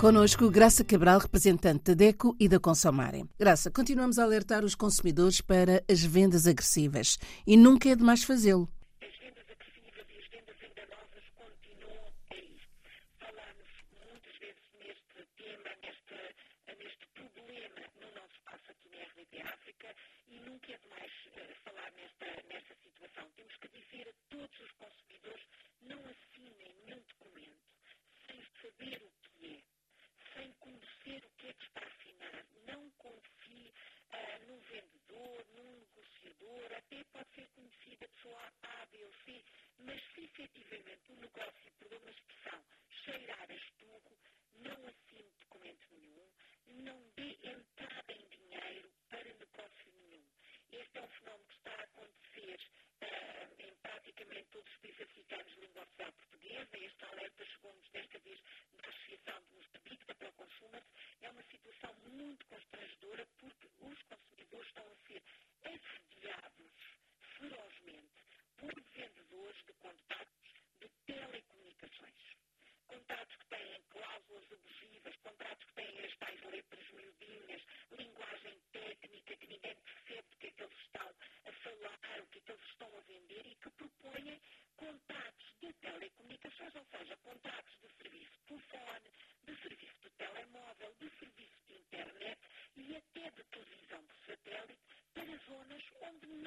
Conosco, Graça Cabral, representante da DECO e da Consomarem. Graça, continuamos a alertar os consumidores para as vendas agressivas e nunca é demais fazê-lo.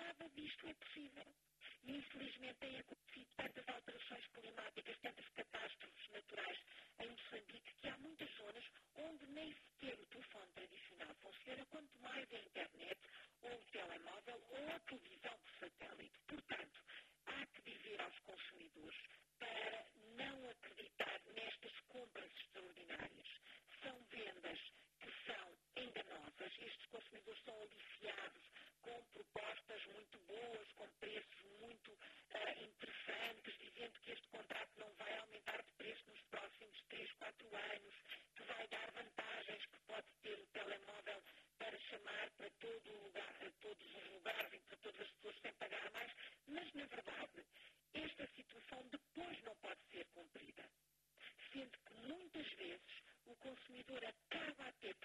nada disto é possível. E, infelizmente, têm acontecido tantas alterações climáticas, tantas catástrofes naturais em Moçambique, que há muitas zonas onde nem sequer o telefone tradicional funciona, quanto mais a internet. o consumidor acaba a ter,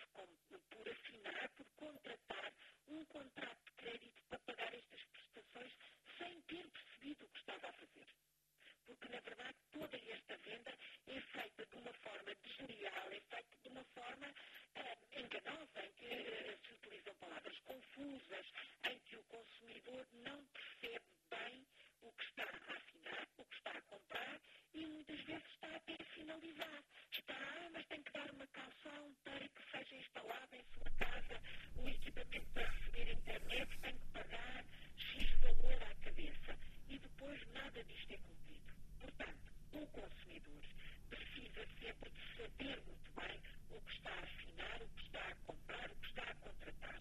consumidores precisa sempre de saber muito bem o que está a assinar, o que está a comprar, o que está a contratar.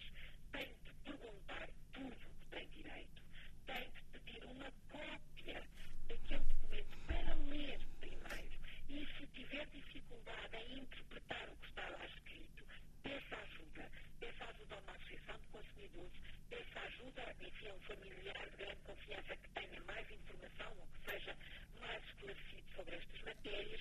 Tem de perguntar tudo o que tem direito. Tem de pedir uma cópia daquele documento para ler primeiro. E se tiver dificuldade em interpretar o que está lá escrito, peça ajuda. Peça ajuda a uma associação de consumidores, peça ajuda, enfim, a um familiar de grande confiança que tenha mais informação, ou que seja esclarecido sobre estas matérias,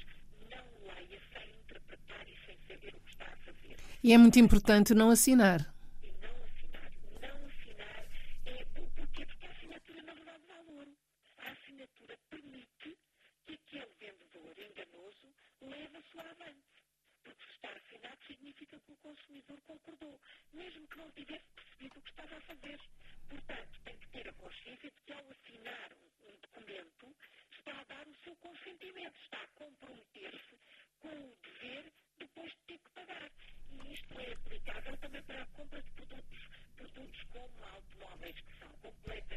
não leia sem interpretar e sem saber o que está a fazer. E é muito importante não assinar. E não assinar. Não assinar é porquê? Porque a assinatura, não dá valor. A assinatura permite que aquele vendedor enganoso leve a sua avante. Porque se está assinado significa que o consumidor concordou, mesmo que não tivesse percebido o que estava a fazer. Portanto, mas também para a compra de produtos, produtos como automóveis que são completamente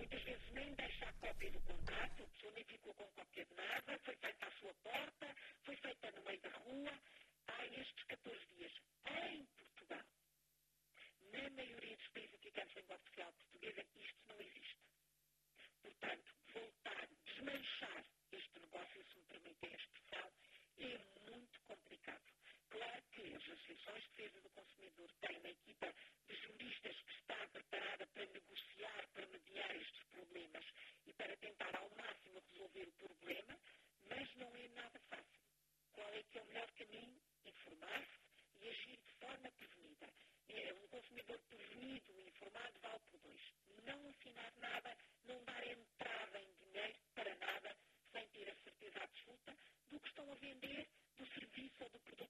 Muitas vezes nem deixa a cópia do contrato, a nem ficou com cópia de nada, foi feita à sua porta, foi feita no meio da rua. Há estes 14 dias, em Portugal, na maioria dos países que em língua oficial portuguesa, isto não existe. Portanto, voltar, desmanchar este negócio, se me permitem a expressão, é muito complicado. Claro que as associações de defesa do consumidor consulta do que estão a vender do serviço ou do produto.